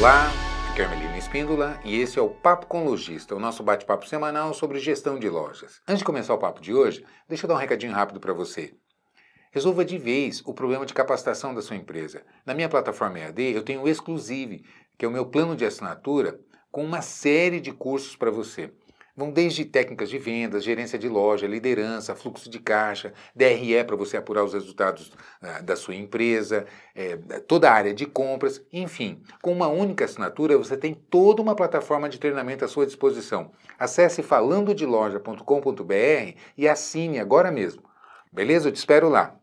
Olá, aqui é Ermelino Espíndola e esse é o Papo com Lojista, o nosso bate-papo semanal sobre gestão de lojas. Antes de começar o papo de hoje, deixa eu dar um recadinho rápido para você. Resolva de vez o problema de capacitação da sua empresa. Na minha plataforma EAD, eu tenho o Exclusive, que é o meu plano de assinatura com uma série de cursos para você. Vão desde técnicas de vendas, gerência de loja, liderança, fluxo de caixa, DRE para você apurar os resultados uh, da sua empresa, é, toda a área de compras, enfim. Com uma única assinatura você tem toda uma plataforma de treinamento à sua disposição. Acesse falandodeloja.com.br e assine agora mesmo. Beleza? Eu te espero lá.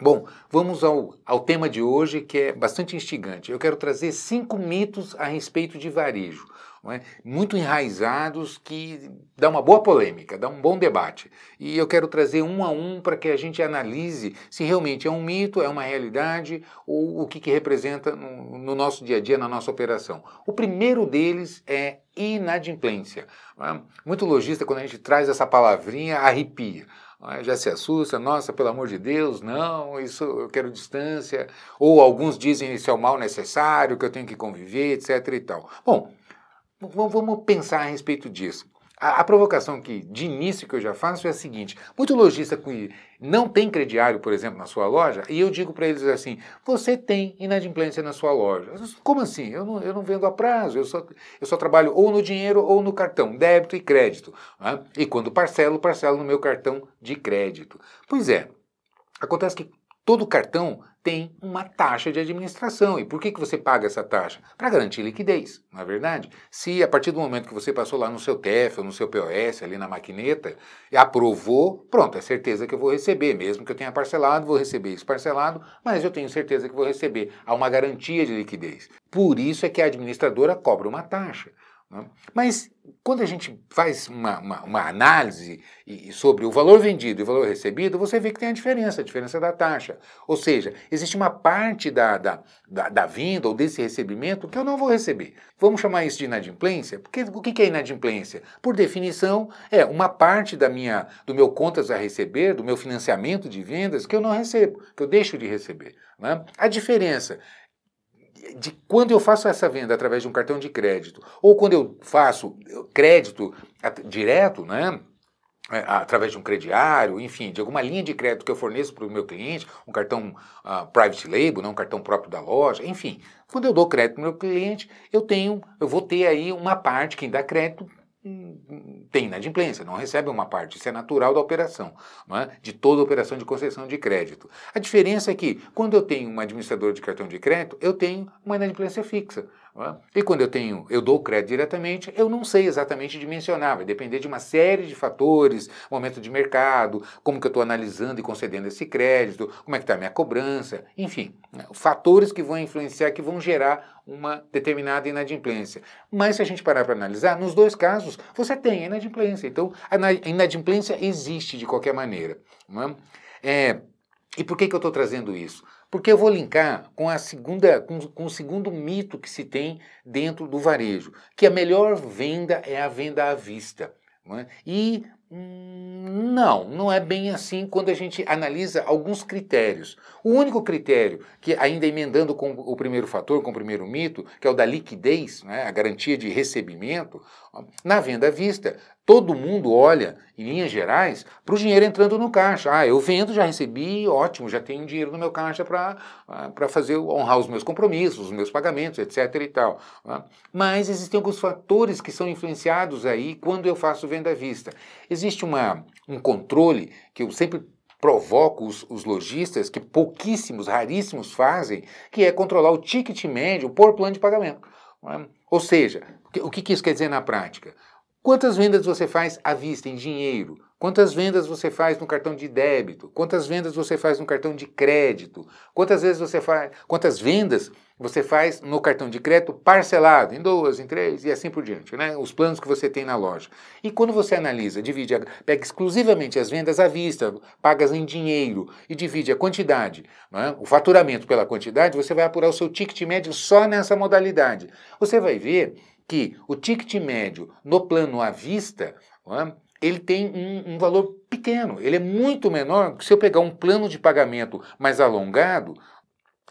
Bom, vamos ao, ao tema de hoje que é bastante instigante. Eu quero trazer cinco mitos a respeito de varejo é? muito enraizados que dá uma boa polêmica, dá um bom debate. E eu quero trazer um a um para que a gente analise se realmente é um mito, é uma realidade ou o que, que representa no, no nosso dia a dia, na nossa operação. O primeiro deles é inadimplência. É? Muito lojista, quando a gente traz essa palavrinha, arrepia é? já se assusta, nossa, pelo amor de Deus, não, isso eu quero distância, ou alguns dizem isso é o mal necessário, que eu tenho que conviver, etc e tal. Bom, Vamos pensar a respeito disso. A, a, provocação que, de início, que eu já faço é a seguinte: muito lojista que não tem crediário, por exemplo, na sua loja, e eu digo para eles assim: você tem inadimplência na sua loja. Como assim? Eu não, eu não vendo a prazo, eu só, eu só trabalho ou no dinheiro ou no cartão, débito e crédito. Né? E quando parcelo, parcelo no meu cartão de crédito. Pois é, acontece que todo cartão tem uma taxa de administração. E por que, que você paga essa taxa? Para garantir liquidez, não é verdade? Se a partir do momento que você passou lá no seu TEF ou no seu POS, ali na maquineta, e aprovou, pronto, é certeza que eu vou receber. Mesmo que eu tenha parcelado, vou receber isso parcelado, mas eu tenho certeza que vou receber. Há uma garantia de liquidez. Por isso é que a administradora cobra uma taxa. Né? Mas quando a gente faz uma, uma, uma análise sobre o valor vendido e o valor recebido, você vê que tem a diferença, a diferença da taxa. Ou seja, existe uma parte da, da, da, da vinda ou desse recebimento que eu não vou receber. Vamos chamar isso de inadimplência? Porque o que é inadimplência? Por definição, é uma parte da minha, do meu contas a receber, do meu financiamento de vendas que eu não recebo, que eu deixo de receber. Né? A diferença de quando eu faço essa venda através de um cartão de crédito, ou quando eu faço crédito direto, né? É, através de um crediário, enfim, de alguma linha de crédito que eu forneço para o meu cliente, um cartão uh, private label, não um cartão próprio da loja, enfim. Quando eu dou crédito para o meu cliente, eu tenho, eu vou ter aí uma parte, quem dá crédito tem inadimplência, não recebe uma parte. Isso é natural da operação, é? de toda operação de concessão de crédito. A diferença é que, quando eu tenho um administrador de cartão de crédito, eu tenho uma inadimplência fixa. É? E quando eu tenho, eu dou crédito diretamente, eu não sei exatamente dimensionar, vai depender de uma série de fatores, momento de mercado, como que eu estou analisando e concedendo esse crédito, como é que está a minha cobrança, enfim, né? fatores que vão influenciar, que vão gerar uma determinada inadimplência. Mas se a gente parar para analisar, nos dois casos você tem inadimplência. Então a inadimplência existe de qualquer maneira. É? É, e por que, que eu estou trazendo isso? Porque eu vou linkar com a segunda, com, com, o segundo mito que se tem dentro do varejo, que a melhor venda é a venda à vista. É? E não, não é bem assim quando a gente analisa alguns critérios. O único critério que, ainda emendando com o primeiro fator, com o primeiro mito, que é o da liquidez, né, a garantia de recebimento, na venda à vista, todo mundo olha, em linhas gerais, para o dinheiro entrando no caixa. Ah, eu vendo, já recebi, ótimo, já tenho dinheiro no meu caixa para ah, fazer honrar os meus compromissos, os meus pagamentos, etc. e tal. Né. Mas existem alguns fatores que são influenciados aí quando eu faço venda à vista. Existe uma, um controle que eu sempre provoco os, os lojistas, que pouquíssimos, raríssimos fazem, que é controlar o ticket médio por plano de pagamento. É? Ou seja, o que, que isso quer dizer na prática? Quantas vendas você faz à vista, em dinheiro? Quantas vendas você faz no cartão de débito? Quantas vendas você faz no cartão de crédito? Quantas vezes você faz, quantas vendas você faz no cartão de crédito parcelado, em duas, em três e assim por diante, né? Os planos que você tem na loja. E quando você analisa, divide, pega exclusivamente as vendas à vista, pagas em dinheiro e divide a quantidade, né? o faturamento pela quantidade, você vai apurar o seu ticket médio só nessa modalidade. Você vai ver que o ticket médio no plano à vista? Ele tem um, um, valor pequeno, ele é muito menor se eu pegar um plano de pagamento mais alongado,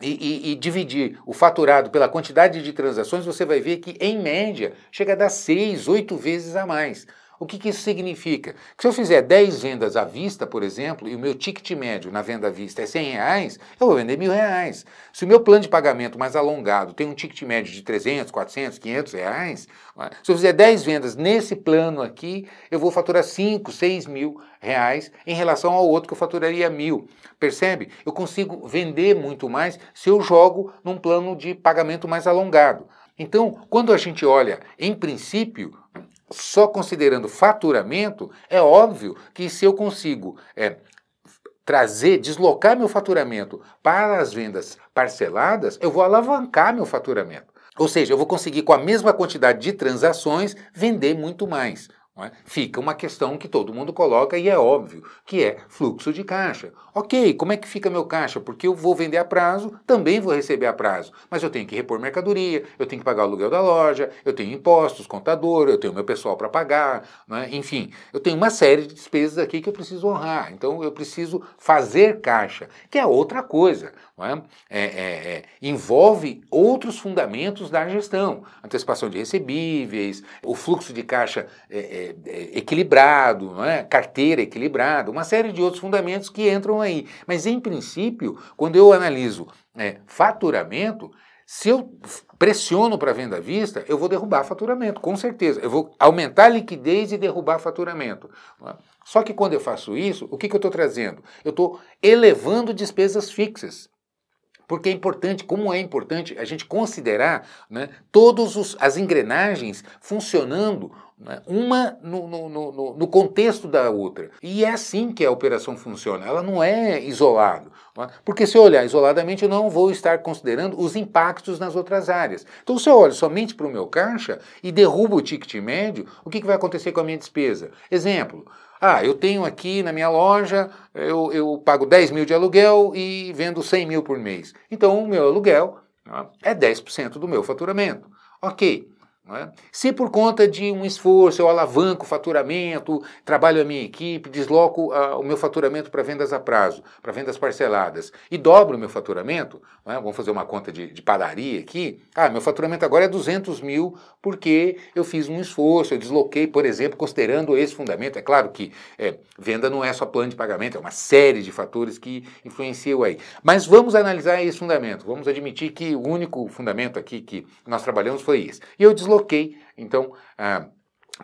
e, e, e, dividir o faturado pela quantidade de transações, você vai ver que, em média, chega a dar seis, oito vezes a mais. O que, que, isso significa? Que se eu fizer 10 vendas à vista, por exemplo, e o meu ticket médio na venda à vista é 100 reais, eu vou vender mil reais. Se o meu plano de pagamento mais alongado tem um ticket médio de 300, 400, 500 reais, é? se eu fizer 10 vendas nesse plano aqui, eu vou faturar 5, 6 mil reais em relação ao outro que eu faturaria mil. Percebe? Eu consigo vender muito mais se eu jogo num plano de pagamento mais alongado. Então, quando a gente olha, em princípio, só considerando faturamento, é óbvio que se eu consigo é, trazer, deslocar meu faturamento para as vendas parceladas, eu vou alavancar meu faturamento. Ou seja, eu vou conseguir, com a mesma quantidade de transações, vender muito mais. É? Fica uma questão que todo mundo coloca e é óbvio, que é fluxo de caixa. Ok, como é que fica meu caixa? Porque eu vou vender a prazo, também vou receber a prazo, mas eu tenho que repor mercadoria, eu tenho que pagar o aluguel da loja, eu tenho impostos, contador, eu tenho meu pessoal para pagar, é? enfim, eu tenho uma série de despesas aqui que eu preciso honrar. Então eu preciso fazer caixa, que é outra coisa. É? É, é, é, envolve outros fundamentos da gestão, antecipação de recebíveis, o fluxo de caixa é, é, equilibrado, carteira equilibrada, uma série de outros fundamentos que entram aí. Mas, em princípio, quando eu analiso faturamento, se eu pressiono para venda à vista, eu vou derrubar faturamento, com certeza. Eu vou aumentar a liquidez e derrubar faturamento. Só que quando eu faço isso, o que, que eu estou trazendo? Eu estou elevando despesas fixas. Porque é importante, como é importante a gente considerar né, todas as engrenagens funcionando né, uma no, no, no, no, contexto da outra. E é assim que a operação funciona, ela não é isolada. Né? Porque se eu olhar isoladamente, eu não vou estar considerando os impactos nas outras áreas. Então, se eu olho somente para o meu caixa e derrubo o ticket médio, o que, que vai acontecer com a minha despesa? Exemplo, ah, eu tenho aqui na minha loja, eu, eu pago 10 mil de aluguel e vendo 100 mil por mês. Então, o meu aluguel né, é 10% do meu faturamento. Ok, é? Se por conta de um esforço eu alavanco o faturamento, trabalho a minha equipe, desloco uh, o meu faturamento para vendas a prazo, para vendas parceladas, e dobro o meu faturamento, é? vamos fazer uma conta de, de, padaria aqui, ah, meu faturamento agora é 200 mil porque eu fiz um esforço, eu desloquei, por exemplo, considerando esse fundamento. É claro que é, venda não é só plano de pagamento, é uma série de fatores que influenciam aí. Mas vamos analisar esse fundamento, vamos admitir que o único fundamento aqui que nós trabalhamos foi esse. E eu então, ah,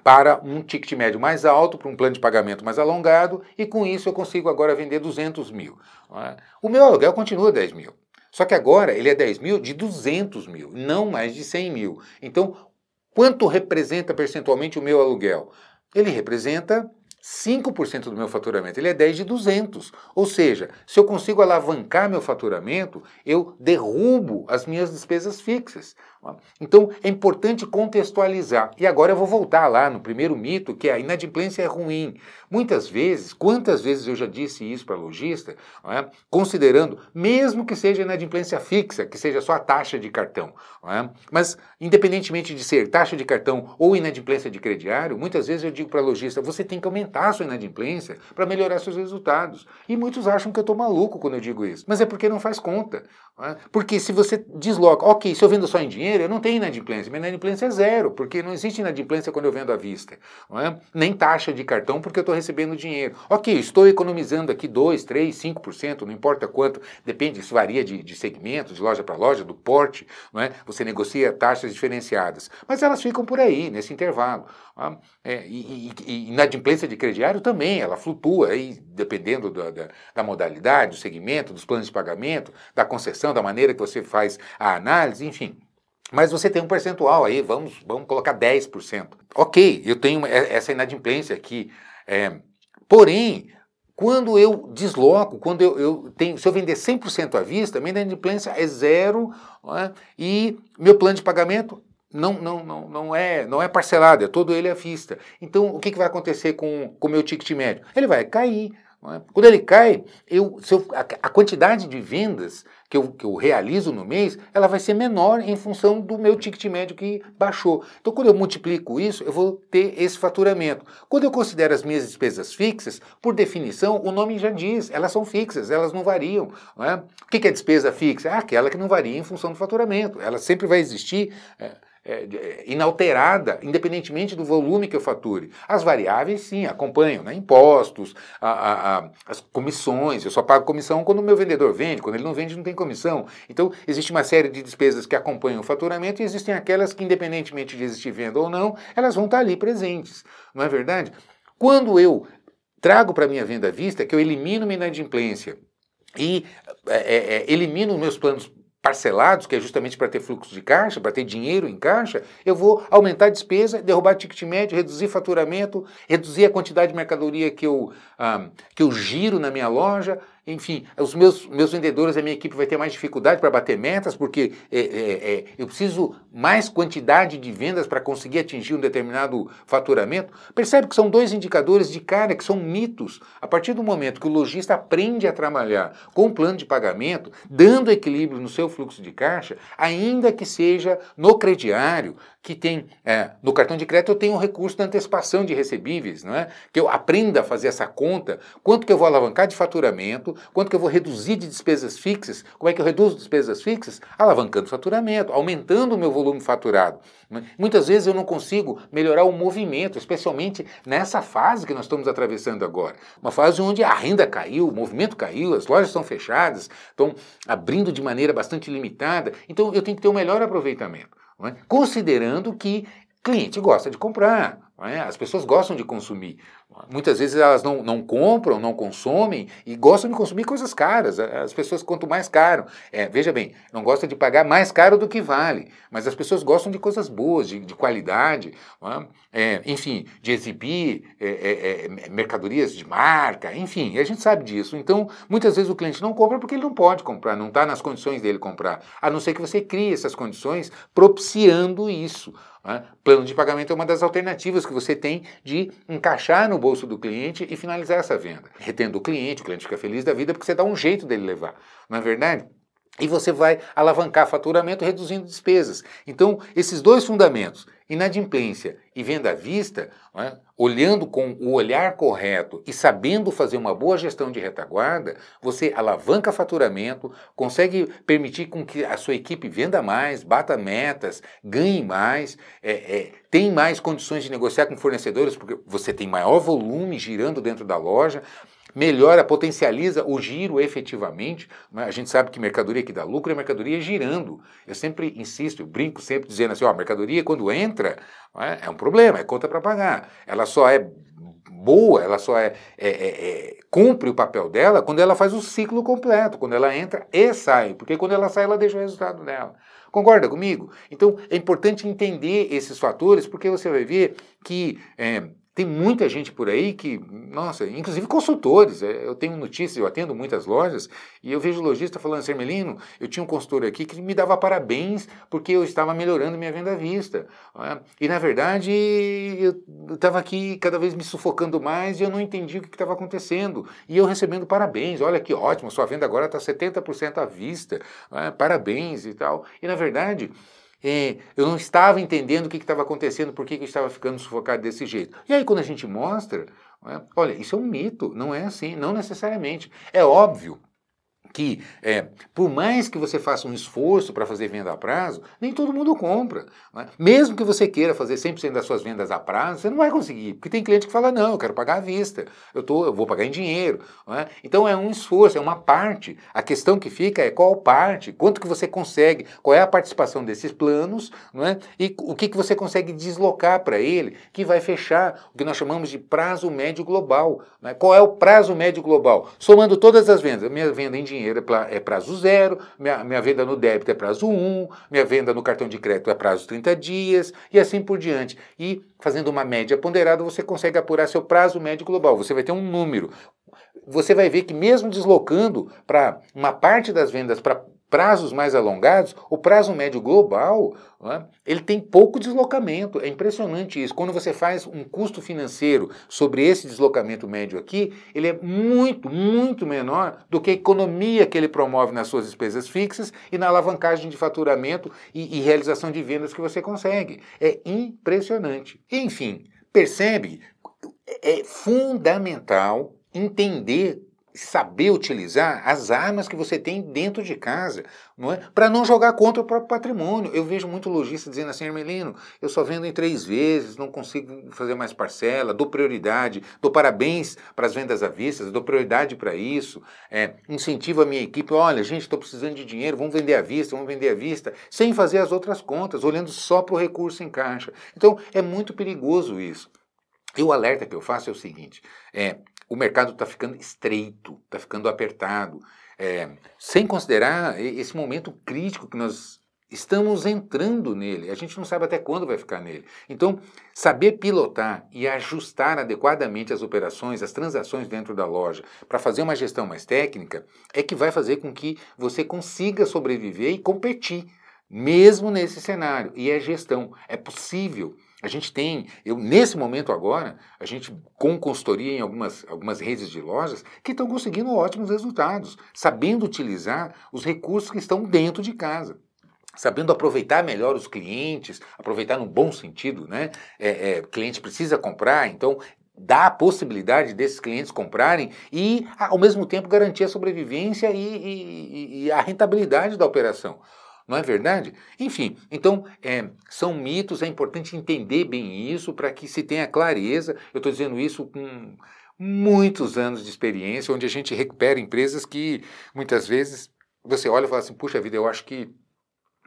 para um ticket médio mais alto, para um plano de pagamento mais alongado, e com isso eu consigo agora vender 200 mil. É? O meu aluguel continua 10 mil. Só que agora ele é 10 mil de 200 mil, não mais de 100 mil. Então, quanto representa percentualmente o meu aluguel? Ele representa 5% do meu faturamento, ele é 10 de 200. Ou seja, se eu consigo alavancar meu faturamento, eu derrubo as minhas despesas fixas. Então é importante contextualizar. E agora eu vou voltar lá no primeiro mito, que é a inadimplência é ruim. Muitas vezes, quantas vezes eu já disse isso para lojista, é? considerando, mesmo que seja inadimplência fixa, que seja só a taxa de cartão, é? mas independentemente de ser taxa de cartão ou inadimplência de crediário, muitas vezes eu digo para lojista, você tem que aumentar a sua inadimplência para melhorar seus resultados. E muitos acham que eu estou maluco quando eu digo isso, mas é porque não faz conta. É? Porque se você desloca, ok, se eu vendo só em dinheiro, dinheiro, eu não tenho inadimplência. Minha inadimplência é zero, porque não existe inadimplência quando eu vendo à vista. É? Nem taxa de cartão, porque eu estou recebendo dinheiro. Ok, estou economizando aqui 2, 3, 5%, não importa quanto, depende, isso varia de, de segmento, de loja para loja, do porte, é? você negocia taxas diferenciadas. Mas elas ficam por aí, nesse intervalo. É? e, e, e, inadimplência de crediário também, ela flutua aí, dependendo da, da, da modalidade, do segmento, dos planos de pagamento, da concessão, da maneira que você faz a análise, enfim. Mas você tem um percentual aí, vamos, vamos colocar 10%. Ok, eu tenho essa inadimplência aqui. É, porém, quando eu desloco, quando eu, eu, tenho, se eu vender 100% à vista, minha inadimplência é zero é? e meu plano de pagamento não, não, não, não, é, não é parcelado, é todo ele à vista. Então, o que, que vai acontecer com o meu ticket médio? Ele vai cair. É? Quando ele cai, eu, eu, a, quantidade de vendas que eu, que eu realizo no mês, ela vai ser menor em função do meu ticket médio que baixou. Então, quando eu multiplico isso, eu vou ter esse faturamento. Quando eu considero as minhas despesas fixas, por definição, o nome já diz, elas são fixas, elas não variam. Não é? O que é despesa fixa? É aquela que não varia em função do faturamento. Ela sempre vai existir. É, é, é, inalterada, independentemente do volume que eu fature. As variáveis, sim, acompanham, né? impostos, a, a, a, as comissões. Eu só pago comissão quando o meu vendedor vende, quando ele não vende, não tem comissão. Então, existe uma série de despesas que acompanham o faturamento e existem aquelas que, independentemente de existir venda ou não, elas vão estar ali presentes. Não é verdade? Quando eu trago para a minha venda à vista, que eu elimino minha inadimplência e é, é, é elimino meus planos parcelados, que é justamente para ter fluxo de caixa, para ter dinheiro em caixa, eu vou aumentar a despesa, derrubar ticket médio, reduzir faturamento, reduzir a quantidade de mercadoria que eu, ah, que eu giro na minha loja, enfim, os meus, meus vendedores, a minha equipe vai ter mais dificuldade para bater metas, porque é, é, é, eu preciso mais quantidade de vendas para conseguir atingir um determinado faturamento. Percebe que são dois indicadores de cara que são mitos. A partir do momento que o lojista aprende a trabalhar com um plano de pagamento, dando equilíbrio no seu fluxo de caixa, ainda que seja no crediário, que tem é, no cartão de crédito eu tenho um recurso de antecipação de recebíveis, não é? Que eu aprenda a fazer essa conta, quanto que eu vou alavancar de faturamento, quanto que eu vou reduzir de despesas fixas, como é que eu reduzo despesas fixas? Alavancando faturamento, aumentando o meu volume faturado. É? Muitas vezes eu não consigo melhorar o movimento, especialmente nessa fase que nós estamos atravessando agora. Uma fase onde a renda caiu, o movimento caiu, as lojas estão fechadas, estão abrindo de maneira bastante limitada, então eu tenho que ter um melhor aproveitamento. É? Considerando que cliente gosta de comprar, é? as pessoas gostam de consumir. Muitas vezes elas não, não compram, não consomem e gostam de consumir coisas caras. As pessoas, quanto mais caro, é, veja bem, não gostam de pagar mais caro do que vale, mas as pessoas gostam de coisas boas, de, de qualidade, é? enfim, de exibir é, é, é, mercadorias de marca, enfim, a gente sabe disso. Então, muitas vezes o cliente não compra porque ele não pode comprar, não está nas condições dele comprar, a não ser que você crie essas condições propiciando isso. Plano de pagamento é uma das alternativas que você tem de encaixar no bolso do cliente e finalizar essa venda. Retendo o cliente, o cliente fica feliz da vida porque você dá um jeito dele levar. Não é verdade? E você vai alavancar faturamento reduzindo despesas. Então, esses dois fundamentos, inadimplência e venda à vista, é? olhando com o olhar correto e sabendo fazer uma boa gestão de retaguarda, você alavanca faturamento, consegue permitir com que a sua equipe venda mais, bata metas, ganhe mais, é, é, tem mais condições de negociar com fornecedores, porque você tem maior volume girando dentro da loja melhora, potencializa o giro efetivamente. Né? A gente sabe que mercadoria que dá lucro é mercadoria girando. Eu sempre insisto, eu brinco sempre dizendo assim, ó, mercadoria quando entra é? é um problema, é conta para pagar. Ela só é boa, ela só é, é, é, é, cumpre o papel dela quando ela faz o ciclo completo, quando ela entra e sai, porque quando ela sai ela deixa o resultado dela. Concorda comigo? Então é importante entender esses fatores, porque você vai ver que é, tem muita gente por aí que, nossa, inclusive consultores. É, eu tenho notícias, eu atendo muitas lojas e eu vejo lojista falando assim, Melino, eu tinha um consultor aqui que me dava parabéns porque eu estava melhorando minha venda à vista. Né? E na verdade eu estava aqui cada vez me sufocando mais e eu não entendi o que estava acontecendo. E eu recebendo parabéns, olha que ótimo, sua venda agora está 70% à vista, né? parabéns e tal. E na verdade é, eu não estava entendendo o que estava acontecendo, por que, que eu estava ficando sufocado desse jeito. E aí, quando a gente mostra, é, olha, isso é um mito, não é assim, não necessariamente. É óbvio que, é, por mais que você faça um esforço para fazer venda a prazo, nem todo mundo compra. É? Mesmo que você queira fazer 100% das suas vendas a prazo, você não vai conseguir, porque tem cliente que fala, não, eu quero pagar à vista, eu, tô, eu vou pagar em dinheiro. É? Então é um esforço, é uma parte. A questão que fica é qual parte, quanto que você consegue, qual é a participação desses planos é? e o que, que você consegue deslocar para ele, que vai fechar o que nós chamamos de prazo médio global. É? Qual é o prazo médio global? Somando todas as vendas, minha venda em dinheiro, dinheiro é, é prazo zero, minha, minha venda no débito é prazo 1, um, minha venda no cartão de crédito é prazo 30 dias, e assim por diante. E fazendo uma média ponderada, você consegue apurar seu prazo médio global. Você vai ter um número. Você vai ver que mesmo deslocando para uma parte das vendas para prazos mais alongados, o prazo médio global, né, ele tem pouco deslocamento. É impressionante isso. Quando você faz um custo financeiro sobre esse deslocamento médio aqui, ele é muito, muito menor do que a economia que ele promove nas suas despesas fixas e na alavancagem de faturamento e, e realização de vendas que você consegue. É impressionante. Enfim, percebe? É fundamental entender saber utilizar as armas que você tem dentro de casa, não é? Para não jogar contra o próprio patrimônio. Eu vejo muito lojista dizendo assim, Hermelino, eu só vendo em três vezes, não consigo fazer mais parcela, dou prioridade, dou parabéns para as vendas à vista, dou prioridade para isso, é, incentivo a minha equipe, olha, gente, estou precisando de dinheiro, vamos vender à vista, vamos vender à vista, sem fazer as outras contas, olhando só para o recurso em caixa. Então, é muito perigoso isso. E o alerta que eu faço é o seguinte: é, o mercado está ficando estreito, está ficando apertado, é, sem considerar esse momento crítico que nós estamos entrando nele. A gente não sabe até quando vai ficar nele. Então, saber pilotar e ajustar adequadamente as operações, as transações dentro da loja, para fazer uma gestão mais técnica, é que vai fazer com que você consiga sobreviver e competir, mesmo nesse cenário. E é gestão, é possível. A gente tem, eu nesse momento agora, a gente com consultoria em algumas, algumas redes de lojas que estão conseguindo ótimos resultados, sabendo utilizar os recursos que estão dentro de casa sabendo aproveitar melhor os clientes, aproveitar no bom sentido, né? É, é, cliente precisa comprar, então dá a possibilidade desses clientes comprarem e, ao mesmo tempo, garantir a sobrevivência e, e, e a rentabilidade da operação. Não é verdade? Enfim, então é, são mitos, é importante entender bem isso para que se tenha clareza. Eu estou dizendo isso com muitos anos de experiência, onde a gente recupera empresas que muitas vezes você olha e fala assim: puxa vida, eu acho que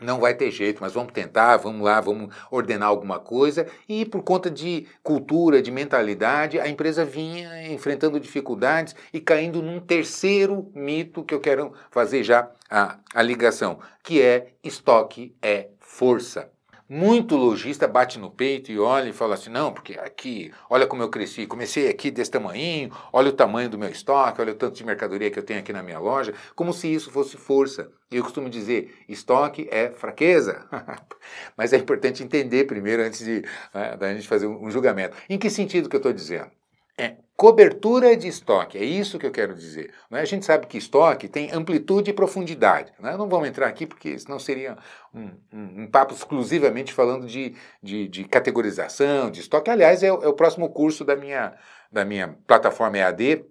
não vai ter jeito, mas vamos tentar, vamos lá, vamos ordenar alguma coisa. E por conta de cultura, de mentalidade, a empresa vinha enfrentando dificuldades e caindo num terceiro mito que eu quero fazer já a, a ligação, que é estoque é força. Muito lojista bate no peito e olha e fala assim: não, porque aqui, olha como eu cresci, comecei aqui desse tamanho, olha o tamanho do meu estoque, olha o tanto de mercadoria que eu tenho aqui na minha loja, como se isso fosse força. E eu costumo dizer: estoque é fraqueza. Mas é importante entender primeiro antes de né, da gente fazer um julgamento. Em que sentido que eu estou dizendo? É cobertura de estoque, é isso que eu quero dizer. Né? A gente sabe que estoque tem amplitude e profundidade. Né? Não vamos entrar aqui porque senão seria um, um, um papo exclusivamente falando de, de, de, categorização, de estoque. Aliás, é, é o próximo curso da minha, da minha plataforma EAD,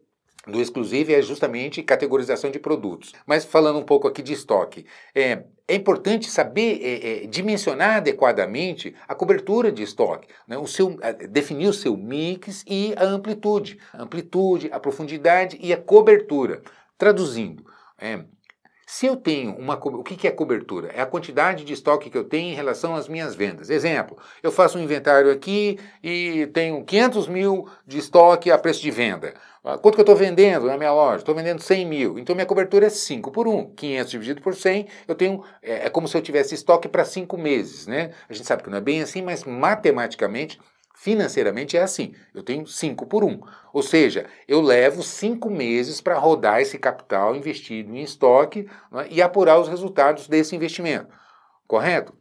do exclusivo é justamente categorização de produtos. Mas falando um pouco aqui de estoque, é, é importante saber é, é, dimensionar adequadamente a cobertura de estoque, né? o seu, definir o seu mix e a amplitude, a amplitude, a profundidade e a cobertura. Traduzindo, é, se eu tenho uma. O que é cobertura? É a quantidade de estoque que eu tenho em relação às minhas vendas. Exemplo, eu faço um inventário aqui e tenho 500 mil de estoque a preço de venda. Ah, quanto que eu estou vendendo na minha loja? Estou vendendo 100 mil. Então minha cobertura é 5 por 1. 500 dividido por 100, eu tenho. É, é como se eu tivesse estoque para 5 meses, né? A gente sabe que não é bem assim, mas matematicamente Financeiramente é assim, eu tenho 5 por 1. Um. Ou seja, eu levo 5 meses para rodar esse capital investido em estoque né, e apurar os resultados desse investimento. Correto?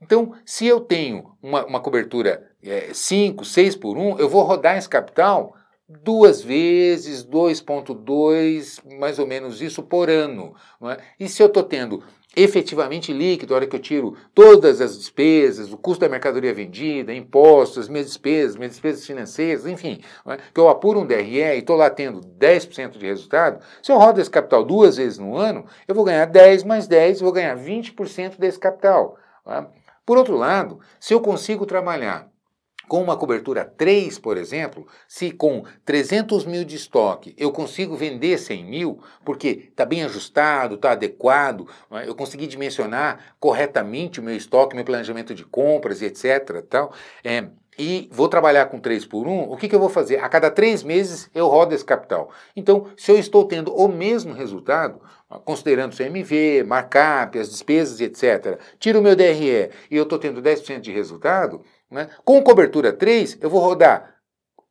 Então, se eu tenho uma, uma cobertura 5, é, 6 por 1, um, eu vou rodar esse capital duas vezes, 2,2, mais ou menos isso por ano. É? E se eu estou tendo efetivamente líquido, a hora que eu tiro todas as despesas, o custo da mercadoria vendida, impostos, minhas despesas, minhas despesas financeiras, enfim, é? que eu apuro um DRE e estou lá tendo 10% de resultado, se eu rodo esse capital duas vezes no ano, eu vou ganhar 10 mais 10, vou ganhar 20% desse capital. É? Por outro lado, se eu consigo trabalhar com uma cobertura 3, por exemplo, se com 300 mil de estoque eu consigo vender 100 mil, porque está bem ajustado, está adequado, é? eu consegui dimensionar corretamente o meu estoque, meu planejamento de compras etc. Tal, é, e vou trabalhar com 3 por 1, o que, que eu vou fazer? A cada 3 meses eu rodo esse capital. Então, se eu estou tendo o mesmo resultado, considerando CMV, markup, as despesas etc., tiro o meu DRE e eu estou tendo 10% de resultado, né? Com cobertura 3, eu vou rodar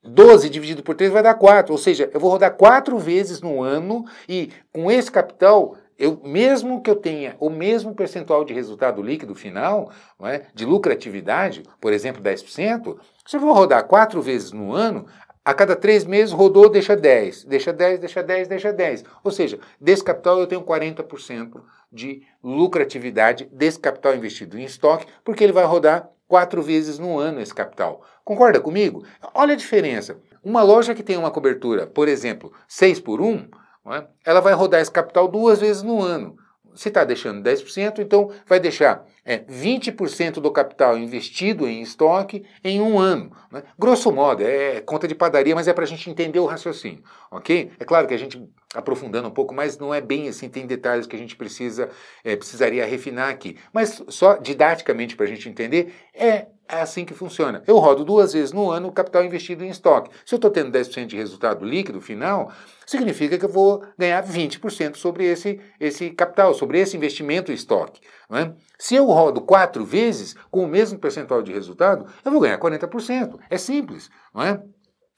12 dividido por 3 vai dar 4, ou seja, eu vou rodar 4 vezes no ano e com esse capital eu, mesmo que eu tenha o mesmo percentual de resultado líquido final, é, de lucratividade, por exemplo, 10%, se eu vou rodar quatro vezes no ano, a cada três meses rodou, deixa 10, deixa 10, deixa 10, deixa 10. Ou seja, desse capital eu tenho 40% de lucratividade desse capital investido em estoque, porque ele vai rodar quatro vezes no ano esse capital. Concorda comigo? Olha a diferença. Uma loja que tem uma cobertura, por exemplo, 6 por 1, é? ela vai rodar esse capital duas vezes no ano. Se está deixando 10%, então vai deixar é, 20% do capital investido em estoque em um ano. Né? Grosso modo, é conta de padaria, mas é para a gente entender o raciocínio, ok? É claro que a gente, aprofundando um pouco, mas não é bem assim, tem detalhes que a gente precisa, é, precisaria refinar aqui. Mas só didaticamente para a gente entender, é é assim que funciona. Eu rodo duas vezes no ano o capital investido em estoque. Se eu estou tendo 10% de resultado líquido final, significa que eu vou ganhar 20% sobre esse, esse capital, sobre esse investimento em estoque. É? Se eu rodo quatro vezes com o mesmo percentual de resultado, eu vou ganhar 40%. É simples. Não é?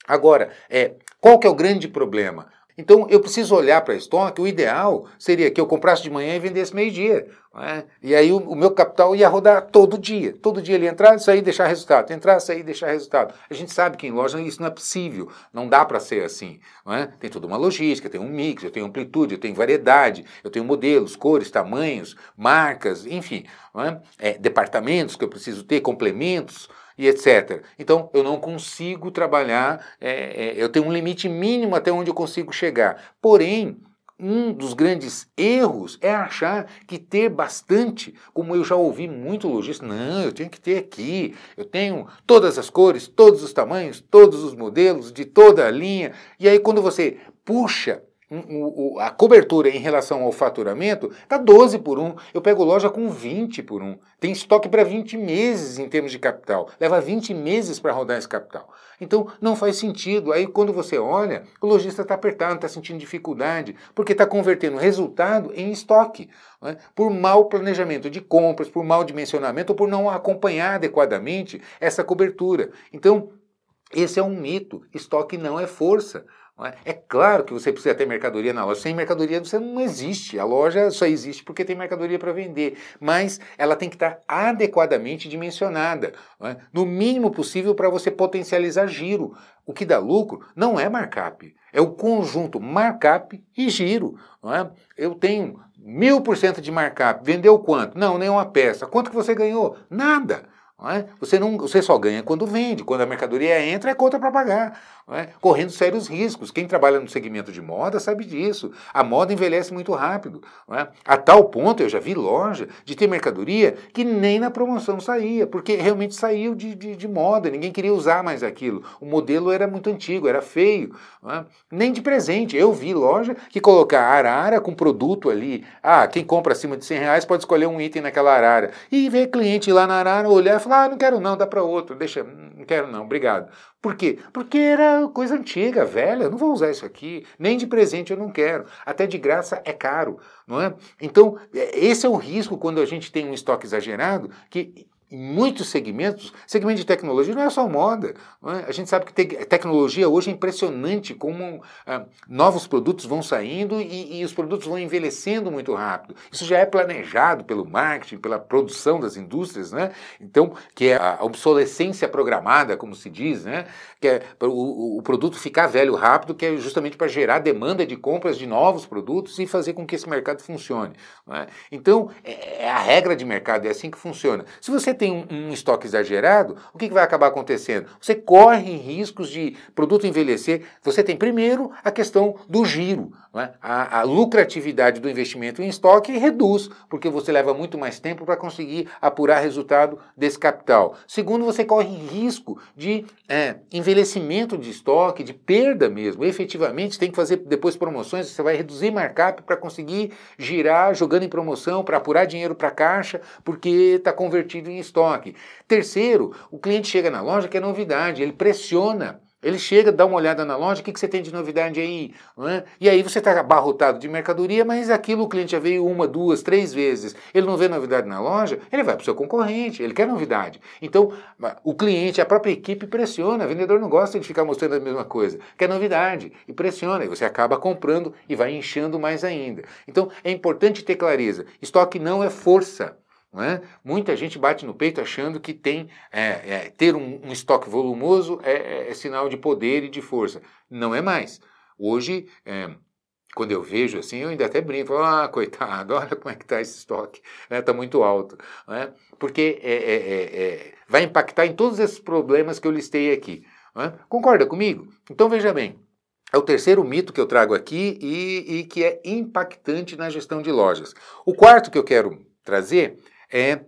Agora, é, qual que é o grande problema? Então eu preciso olhar para estoque. O ideal seria que eu comprasse de manhã e vendesse meio-dia. É? E aí o, o, meu capital ia rodar todo dia. Todo dia ele entrar, sair, deixar resultado. Entrar, sair, deixar resultado. A gente sabe que em loja isso não é possível. Não dá para ser assim. É? Tem toda uma logística, tem um mix, eu tenho amplitude, eu tenho variedade, eu tenho modelos, cores, tamanhos, marcas, enfim. É? é departamentos que eu preciso ter, complementos e etc. Então, eu não consigo trabalhar, é, é, eu tenho um limite mínimo até onde eu consigo chegar. Porém, um dos grandes erros é achar que ter bastante, como eu já ouvi muito lojista, não, eu tenho que ter aqui, eu tenho todas as cores, todos os tamanhos, todos os modelos, de toda a linha. E aí, quando você puxa a cobertura em relação ao faturamento está 12 por 1. Eu pego loja com 20 por 1. Tem estoque para 20 meses em termos de capital. Leva 20 meses para rodar esse capital. Então não faz sentido. Aí quando você olha, o lojista está apertado, está sentindo dificuldade, porque está convertendo resultado em estoque. Né? Por mau planejamento de compras, por mau dimensionamento ou por não acompanhar adequadamente essa cobertura. Então, esse é um mito. Estoque não é força. É? é? claro que você precisa ter mercadoria na loja. Sem mercadoria você não existe. A loja só existe porque tem mercadoria para vender. Mas ela tem que estar adequadamente dimensionada. É? No mínimo possível para você potencializar giro. O que dá lucro não é markup. É o conjunto markup e giro. É? Eu tenho mil por cento de markup. Vendeu quanto? Não, nenhuma peça. Quanto que você ganhou? Nada. Não é? você, não, você só ganha quando vende, quando a mercadoria entra é conta para pagar, é? correndo sérios riscos. Quem trabalha no segmento de moda sabe disso. A moda envelhece muito rápido. É? A tal ponto, eu já vi loja de ter mercadoria que nem na promoção saía, porque realmente saiu de, de, de moda, ninguém queria usar mais aquilo. O modelo era muito antigo, era feio. É? Nem de presente. Eu vi loja que colocar arara com produto ali. Ah, quem compra acima de 100 reais pode escolher um item naquela arara. E ver cliente lá na arara olhar e falar, ah, não quero não, dá para outro, deixa, não quero não, obrigado. Por quê? Porque era coisa antiga, velha, eu não vou usar isso aqui, nem de presente eu não quero, até de graça é caro, não é? Então, é, esse é o risco quando a gente tem um estoque exagerado, que muitos segmentos, segmento de tecnologia não é só moda. É? A gente sabe que te tecnologia hoje é impressionante como ah, novos produtos vão saindo e, e, os produtos vão envelhecendo muito rápido. Isso já é planejado pelo marketing, pela produção das indústrias, né? Então, que é a obsolescência programada, como se diz, né? Que é o, o produto ficar velho rápido, que é justamente para gerar demanda de compras de novos produtos e fazer com que esse mercado funcione. É? Então, é, é a regra de mercado, é assim que funciona. Se você tem um, um estoque exagerado, o que, que vai acabar acontecendo? Você corre riscos de produto envelhecer. Você tem primeiro a questão do giro. É? A, a, lucratividade do investimento em estoque reduz, porque você leva muito mais tempo para conseguir apurar resultado desse capital. Segundo, você corre risco de é, envelhecimento de estoque, de perda mesmo. Efetivamente, tem que fazer depois promoções, você vai reduzir markup para conseguir girar jogando em promoção, para apurar dinheiro para caixa, porque está convertido em estoque. Terceiro, o cliente chega na loja que é novidade, ele pressiona Ele chega, dá uma olhada na loja, o que, que você tem de novidade aí? É? E aí você está abarrotado de mercadoria, mas aquilo o cliente já veio uma, duas, três vezes. Ele não vê novidade na loja, ele vai para o seu concorrente, ele quer novidade. Então, o cliente, a própria equipe pressiona, o vendedor não gosta de ficar mostrando a mesma coisa, quer novidade, e pressiona, e você acaba comprando e vai inchando mais ainda. Então, é importante ter clareza, estoque não é força. É? Muita gente bate no peito achando que tem é, é, ter um, um, estoque volumoso é, é, é, sinal de poder e de força. Não é mais. Hoje, é, quando eu vejo assim, eu ainda até brinco, ah, coitado, olha como é que está esse estoque, está né? muito alto. Porque vai impactar em todos esses problemas que eu listei aqui. Concorda comigo? Então veja bem, é o terceiro mito que eu trago aqui e, e que é impactante na gestão de lojas. O quarto que eu quero trazer é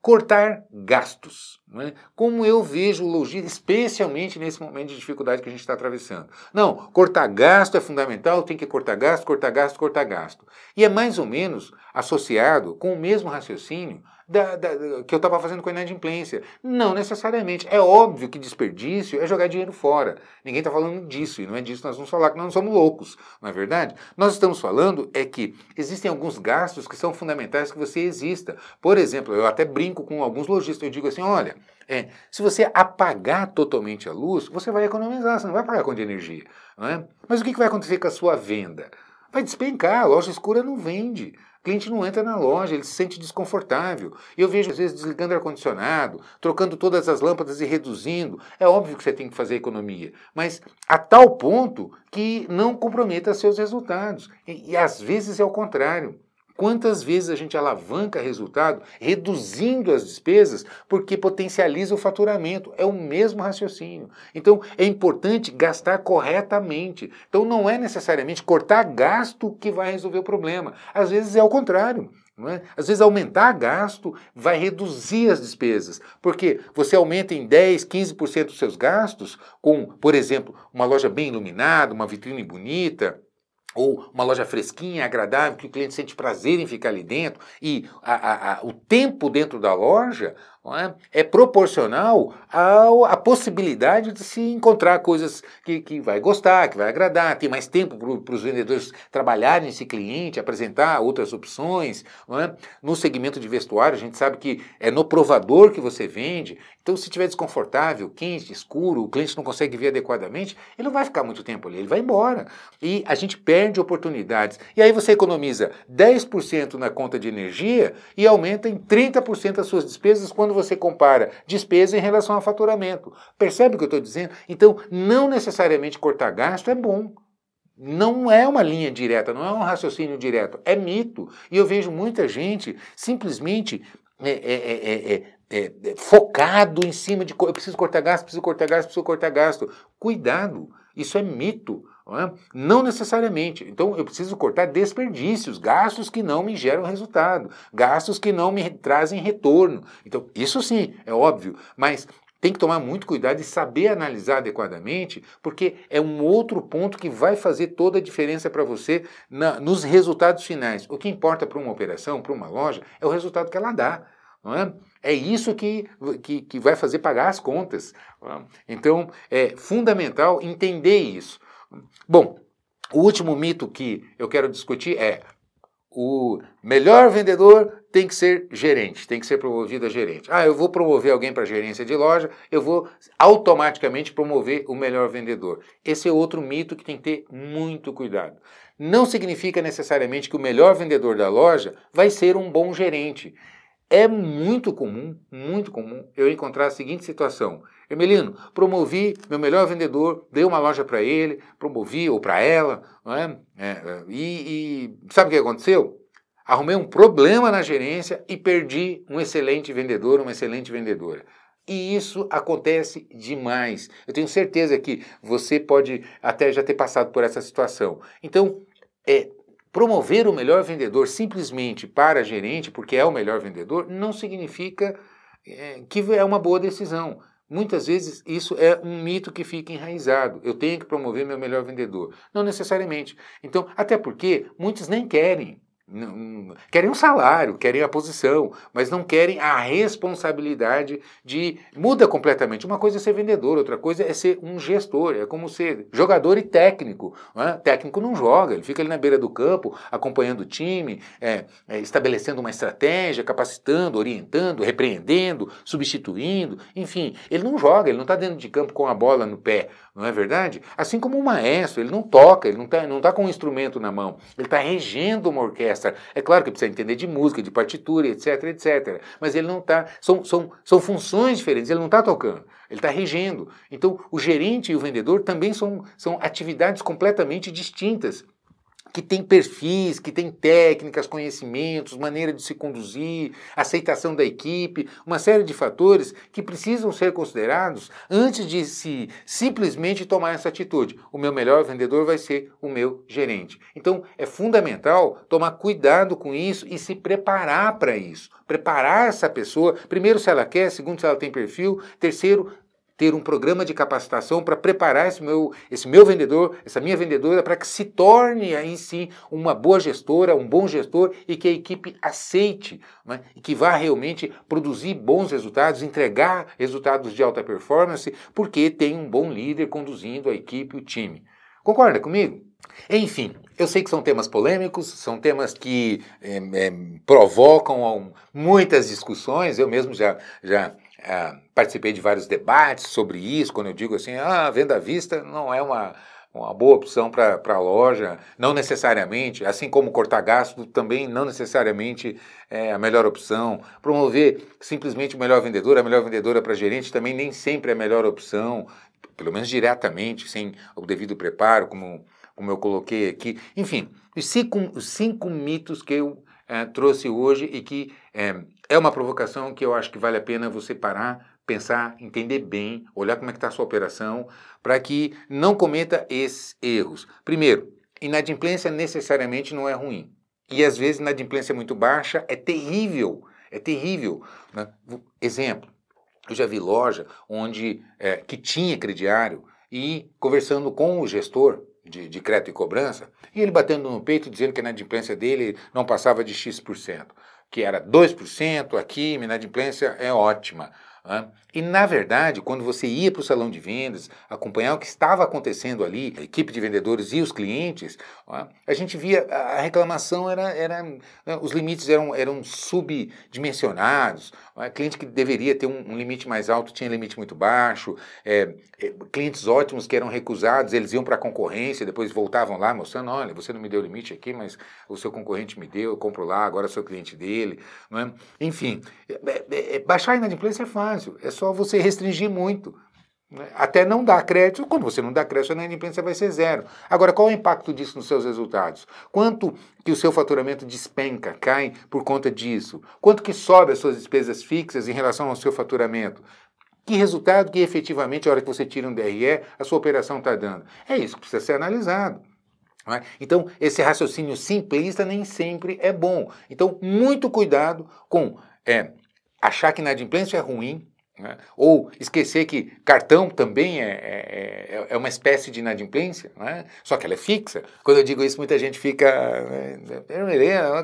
cortar gastos. É? Como eu vejo o logística, especialmente nesse momento de dificuldade que a gente está atravessando. Não, cortar gasto é fundamental, tem que cortar gasto, cortar gasto, cortar gasto. E é mais ou menos associado com o mesmo raciocínio da, da, que eu estava fazendo com a inadimplência. Não necessariamente. É óbvio que desperdício é jogar dinheiro fora. Ninguém está falando disso, e não é disso nós vamos falar, que nós não somos loucos, não é verdade? Nós estamos falando é que existem alguns gastos que são fundamentais que você exista. Por exemplo, eu até brinco com alguns lojistas, eu digo assim, olha, é, se você apagar totalmente a luz, você vai economizar, você não vai pagar conta de energia. É? Mas o que vai acontecer com a sua venda? Vai despencar, a loja escura não vende. O cliente não entra na loja, ele se sente desconfortável. Eu vejo, às vezes, desligando ar-condicionado, trocando todas as lâmpadas e reduzindo. É óbvio que você tem que fazer economia, mas a tal ponto que não comprometa seus resultados. E, e às vezes é o contrário. Quantas vezes a gente alavanca resultado reduzindo as despesas porque potencializa o faturamento? É o mesmo raciocínio. Então é importante gastar corretamente. Então não é necessariamente cortar gasto que vai resolver o problema. Às vezes é o contrário. É? Às vezes aumentar gasto vai reduzir as despesas, porque você aumenta em 10, 15% os seus gastos com, por exemplo, uma loja bem iluminada, uma vitrine bonita, ou uma loja fresquinha, agradável, que o cliente sente prazer em ficar ali dentro, e a, a, a, o tempo dentro da loja é? é? proporcional à possibilidade de se encontrar coisas que, que vai gostar, que vai agradar, ter mais tempo para os vendedores trabalharem esse cliente, apresentar outras opções. É? No segmento de vestuário, a gente sabe que é no provador que você vende, então se estiver desconfortável, quente, escuro, o cliente não consegue ver adequadamente, ele não vai ficar muito tempo ali, ele vai embora. E a gente perde oportunidades. E aí você economiza 10% na conta de energia e aumenta em 30% as suas despesas quando você compara despesa em relação ao faturamento. Percebe o que eu estou dizendo? Então, não necessariamente cortar gasto é bom. Não é uma linha direta, não é um raciocínio direto, é mito. E eu vejo muita gente simplesmente é, é, é, focado em cima de eu preciso cortar gasto, preciso cortar gasto, preciso cortar gasto. Cuidado, isso é mito. Não, é? não, necessariamente. Então, eu preciso cortar desperdícios, gastos que não me geram resultado, gastos que não me trazem retorno. Então, isso sim, é óbvio, mas tem que tomar muito cuidado e saber analisar adequadamente, porque é um outro ponto que vai fazer toda a diferença para você na, nos resultados finais. O que importa para uma operação, para uma loja, é o resultado que ela dá. Não é? é isso que, que, que vai fazer pagar as contas. É? Então, é fundamental entender isso. Bom, o último mito que eu quero discutir é o melhor vendedor tem que ser gerente, tem que ser promovido a gerente. Ah, eu vou promover alguém para gerência de loja, eu vou automaticamente promover o melhor vendedor. Esse é outro mito que tem que ter muito cuidado. Não significa necessariamente que o melhor vendedor da loja vai ser um bom gerente. É muito comum, muito comum, eu encontrar a seguinte situação. Emelino, promovi meu melhor vendedor, dei uma loja para ele, promovi ou para ela, não é? é, é e, e sabe o que aconteceu? Arrumei um problema na gerência e perdi um excelente vendedor, uma excelente vendedora. E isso acontece demais. Eu tenho certeza que você pode até já ter passado por essa situação. Então, é, promover o melhor vendedor simplesmente para gerente, porque é o melhor vendedor, não significa é, que é uma boa decisão. Muitas vezes isso é um mito que fica enraizado. Eu tenho que promover meu melhor vendedor. Não necessariamente. Então, até porque muitos nem querem. Querem um salário, querem a posição, mas não querem a responsabilidade de. Muda completamente. Uma coisa é ser vendedor, outra coisa é ser um gestor, é como ser jogador e técnico. Não é? Técnico não joga, ele fica ali na beira do campo, acompanhando o time, é, é, estabelecendo uma estratégia, capacitando, orientando, repreendendo, substituindo, enfim, ele não joga, ele não está dentro de campo com a bola no pé, não é verdade? Assim como o maestro, ele não toca, ele não está não tá com um instrumento na mão, ele está regendo uma orquestra orquestra. É claro que precisa entender de música, de partitura, etc, etc. Mas ele não está. São, são, são funções diferentes, ele não está tocando, ele está regendo. Então, o gerente e o vendedor também são, são atividades completamente distintas que tem perfis, que tem técnicas, conhecimentos, maneira de se conduzir, aceitação da equipe, uma série de fatores que precisam ser considerados antes de se simplesmente tomar essa atitude. O meu melhor vendedor vai ser o meu gerente. Então, é fundamental tomar cuidado com isso e se preparar para isso. Preparar essa pessoa, primeiro se ela quer, segundo se ela tem perfil, terceiro ter um programa de capacitação para preparar esse meu, esse meu vendedor, essa minha vendedora, para que se torne aí sim uma boa gestora, um bom gestor e que a equipe aceite né, e que vá realmente produzir bons resultados, entregar resultados de alta performance, porque tem um bom líder conduzindo a equipe o time. Concorda comigo? Enfim, eu sei que são temas polêmicos, são temas que é, é, provocam muitas discussões. Eu mesmo já, já é, participei de vários debates sobre isso, quando eu digo assim, ah, venda à vista não é uma, uma boa opção para a loja, não necessariamente, assim como cortar gasto também não necessariamente é a melhor opção. Promover simplesmente o melhor vendedor, a melhor vendedora para gerente também nem sempre é a melhor opção, pelo menos diretamente, sem o devido preparo, como, como eu coloquei aqui. Enfim, os cinco, os cinco mitos que eu é, trouxe hoje e que é, é uma provocação que eu acho que vale a pena você parar, pensar, entender bem, olhar como é que está a sua operação, para que não cometa esses erros. Primeiro, inadimplência necessariamente não é ruim. E às vezes inadimplência muito baixa é terrível, é terrível. Né? Exemplo, eu já vi loja onde é, que tinha crediário e conversando com o gestor, de, de crédito e cobrança, e ele batendo no peito dizendo que a inadimplência dele não passava de X%, que era 2%, aqui, a inadimplência é ótima. Né? E, na verdade, quando você ia para o salão de vendas, acompanhar o que estava acontecendo ali, a equipe de vendedores e os clientes, né? a gente via a reclamação era, era né? os limites eram, eram subdimensionados, cliente que deveria ter um, um, limite mais alto tinha limite muito baixo, é, é, clientes ótimos que eram recusados, eles iam para a concorrência, depois voltavam lá mostrando, olha, você não me deu limite aqui, mas o seu concorrente me deu, eu compro lá, agora sou cliente dele. Né? Enfim, é, é, é baixar a inadimplência é fácil, é só você restringir muito. Né? Até não dar crédito, quando você não dá crédito, a inadimplência vai ser zero. Agora, qual é o impacto disso nos seus resultados? Quanto que o seu faturamento despenca, cai por conta disso? Quanto que sobe as suas despesas fixas em relação ao seu faturamento? Que resultado que efetivamente, a hora que você tira um DRE, a sua operação está dando? É isso que precisa ser analisado. É? Então, esse raciocínio simplista nem sempre é bom. Então, muito cuidado com é, achar que inadimplência é ruim, né? Ou esquecer que cartão também é, é, é, é uma espécie de inadimplência, né? só que ela é fixa. Quando eu digo isso, muita gente fica.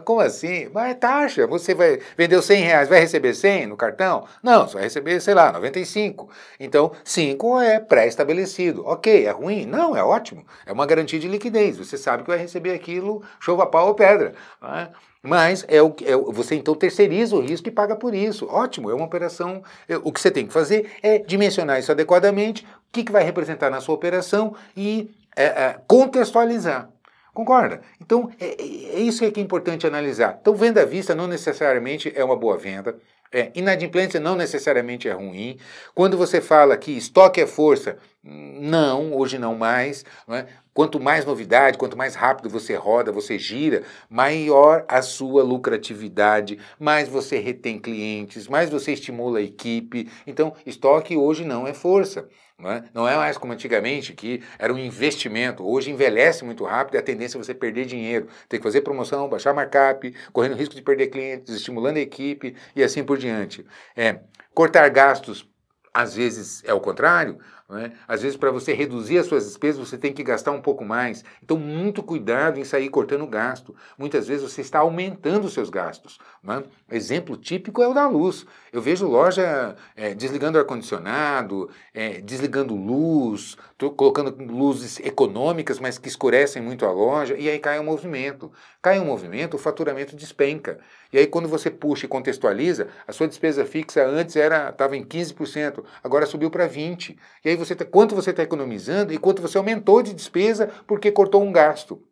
Como assim? Mas é taxa. Você vai vendeu 100 reais, vai receber 100 no cartão? Não, você vai receber, sei lá, 95. Então, 5 é pré-estabelecido. Ok, é ruim? Não, é ótimo. É uma garantia de liquidez. Você sabe que vai receber aquilo, chova pau ou pedra. Né? Mas é o, é, você então terceiriza o risco e paga por isso. Ótimo, é uma operação. É, o que você tem que fazer é dimensionar isso adequadamente, o que, que vai representar na sua operação e é, é, contextualizar. Concorda? Então, é, é, é isso que é importante analisar. Então, venda à vista não necessariamente é uma boa venda. É, inadimplência não necessariamente é ruim. Quando você fala que estoque é força, não, hoje não mais. Não é? Quanto mais novidade, quanto mais rápido você roda, você gira, maior a sua lucratividade, mais você retém clientes, mais você estimula a equipe. Então, estoque hoje não é força. Não é? não é mais como antigamente, que era um investimento. Hoje envelhece muito rápido e a tendência é você perder dinheiro. Tem que fazer promoção, baixar markup, correndo risco de perder clientes, estimulando a equipe e assim por diante. É, cortar gastos às vezes é o contrário, É? Às vezes, para você reduzir as suas despesas, você tem que gastar um pouco mais. Então, muito cuidado em sair cortando gasto. Muitas vezes você está aumentando os seus gastos. É? Exemplo típico é o da luz. Eu vejo loja é, desligando ar-condicionado, é, desligando luz, colocando luzes econômicas, mas que escurecem muito a loja, e aí cai o movimento. Cai o movimento, o faturamento despenca. E aí, quando você puxa e contextualiza, a sua despesa fixa antes era estava em 15%, agora subiu para 20%. E aí, você tá, quanto você está economizando e quanto você aumentou de despesa porque cortou um gasto.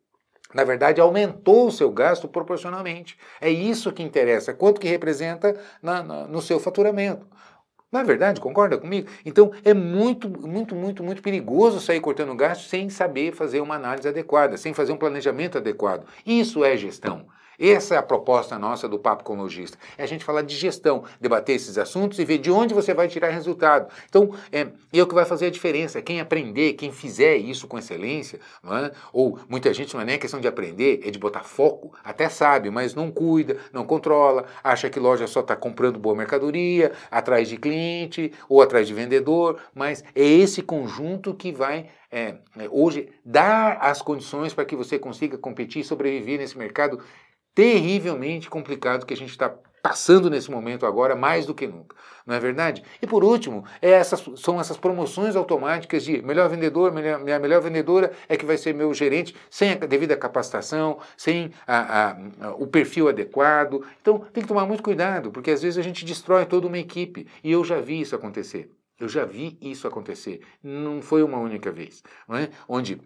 Na verdade, aumentou o seu gasto proporcionalmente. É isso que interessa, quanto que representa na, na, no seu faturamento. Não é verdade? Concorda comigo? Então é muito, muito, muito, muito perigoso sair cortando gasto sem saber fazer uma análise adequada, sem fazer um planejamento adequado. Isso é gestão. Essa é a proposta nossa do Papo com Logista. É a gente falar de gestão, debater esses assuntos e ver de onde você vai tirar resultado. Então, é, é o que vai fazer a diferença. Quem aprender, quem fizer isso com excelência, é? ou muita gente não é nem questão de aprender, é de botar foco, até sabe, mas não cuida, não controla, acha que loja só está comprando boa mercadoria, atrás de cliente ou atrás de vendedor, mas é esse conjunto que vai é, é hoje dar as condições para que você consiga competir e sobreviver nesse mercado terrivelmente complicado que a gente está passando nesse momento agora mais do que nunca, não é verdade? E por último, é essas, são essas promoções automáticas de melhor vendedor, melhor, minha melhor vendedora é que vai ser meu gerente, sem a devida capacitação, sem a, a, a, o perfil adequado. Então tem que tomar muito cuidado, porque às vezes a gente destrói toda uma equipe, e eu já vi isso acontecer. Eu já vi isso acontecer. Não foi uma única vez, não é? onde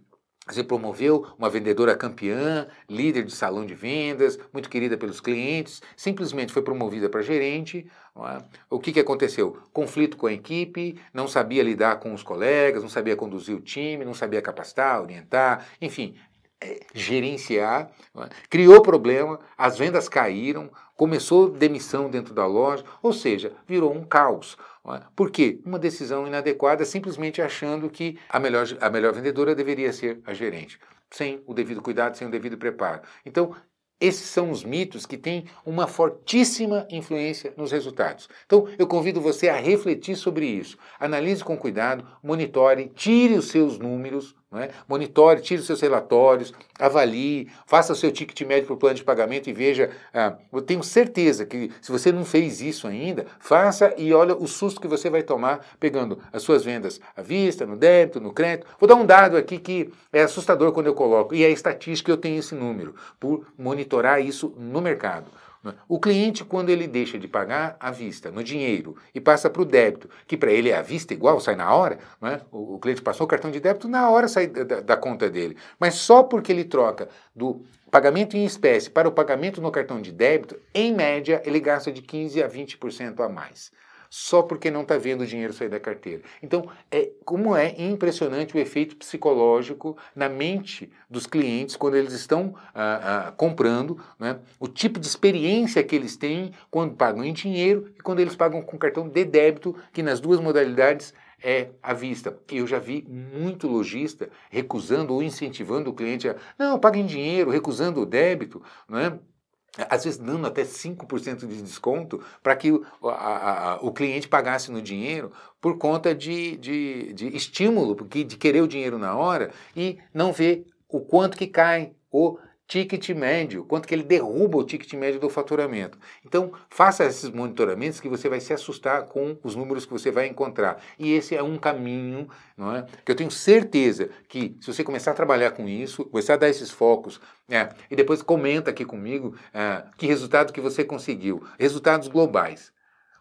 você promoveu uma vendedora campeã, líder de salão de vendas, muito querida pelos clientes, simplesmente foi promovida para gerente. É? O que, que aconteceu? Conflito com a equipe, não sabia lidar com os colegas, não sabia conduzir o time, não sabia capacitar, orientar, enfim, é, gerenciar. É? Criou problema, as vendas caíram, começou demissão dentro da loja, ou seja, virou um caos. É? Por quê? Uma decisão inadequada, simplesmente achando que a melhor, a melhor vendedora deveria ser a gerente, sem o devido cuidado, sem o devido preparo. Então, esses são os mitos que têm uma fortíssima influência nos resultados. Então, eu convido você a refletir sobre isso. Analise com cuidado, monitore, tire os seus números, é? Monitore, tire os seus relatórios, avalie, faça o seu ticket médio para o plano de pagamento e veja. Ah, eu tenho certeza que se você não fez isso ainda, faça e olha o susto que você vai tomar pegando as suas vendas à vista, no débito, no crédito. Vou dar um dado aqui que é assustador quando eu coloco, e é estatística eu tenho esse número, por monitorar isso no mercado. Né? O cliente, quando ele deixa de pagar à vista, no dinheiro, e passa para o débito, que para ele é à vista igual, sai na hora, né? o, o, cliente passou o cartão de débito, na hora sai da, da conta dele. Mas só porque ele troca do pagamento em espécie para o pagamento no cartão de débito, em média, ele gasta de 15% a 20% a mais só porque não está vendo o dinheiro sair da carteira. Então, é, como é impressionante o efeito psicológico na mente dos clientes quando eles estão ah, ah, comprando, né, o tipo de experiência que eles têm quando pagam em dinheiro e quando eles pagam com cartão de débito, que nas duas modalidades é à vista. Eu já vi muito lojista recusando ou incentivando o cliente a, não, paga em dinheiro, recusando o débito, né? Às vezes dando até 5% de desconto para que o, a, a, o cliente pagasse no dinheiro por conta de, de, de estímulo, de querer o dinheiro na hora e não ver o quanto que cai o ticket médio, quanto que ele derruba o ticket médio do faturamento. Então, faça esses monitoramentos que você vai se assustar com os números que você vai encontrar. E esse é um caminho, não é? Que eu tenho certeza que se você começar a trabalhar com isso, começar a dar esses focos, é, e depois comenta aqui comigo é, que resultado que você conseguiu, resultados globais.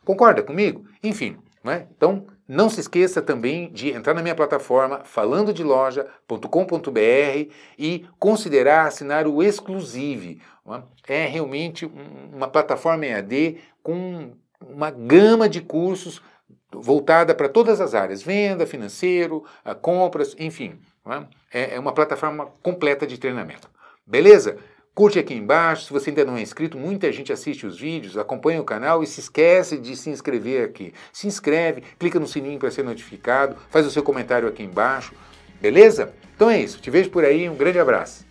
Concorda comigo? Enfim, é? então não se esqueça também de entrar na minha plataforma falando de loja.com.br e considerar assinar o Exclusive. É? realmente uma plataforma EAD com uma gama de cursos voltada para todas as áreas, venda, financeiro, compras, enfim. É? é uma plataforma completa de treinamento. Beleza? Curte aqui embaixo, se você ainda não é inscrito, muita gente assiste os vídeos, acompanha o canal e se esquece de se inscrever aqui. Se inscreve, clica no sininho para ser notificado, faz o seu comentário aqui embaixo, beleza? Então é isso, te vejo por aí, um grande abraço.